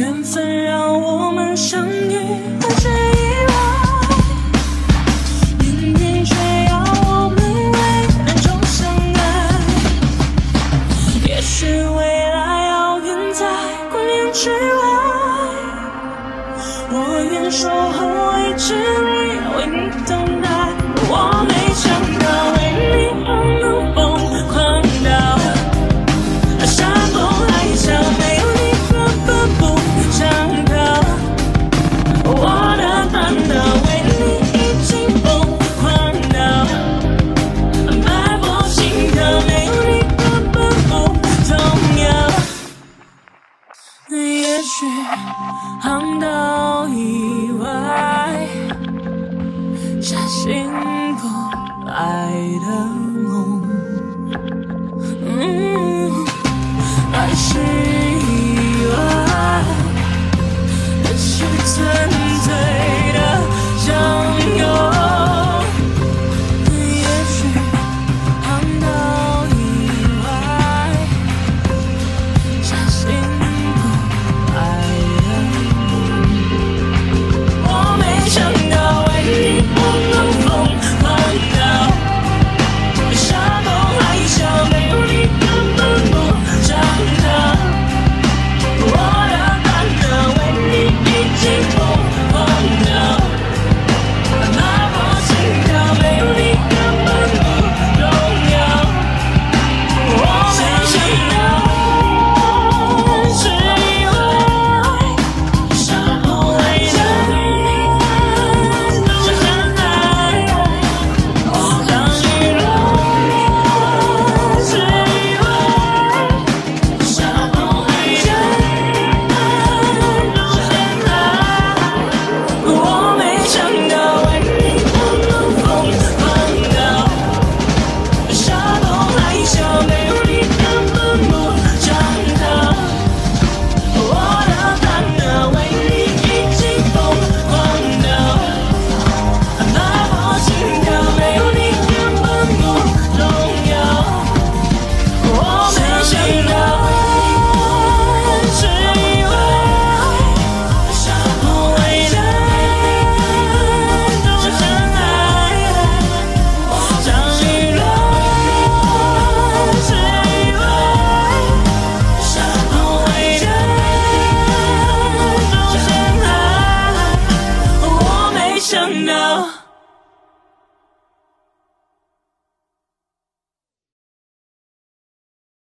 缘分让我们相遇，还是意外？命运却要我们为爱中相爱。也许未来遥远在光年之外，我愿守候。航道以外，下醒不来的梦，嗯，爱是。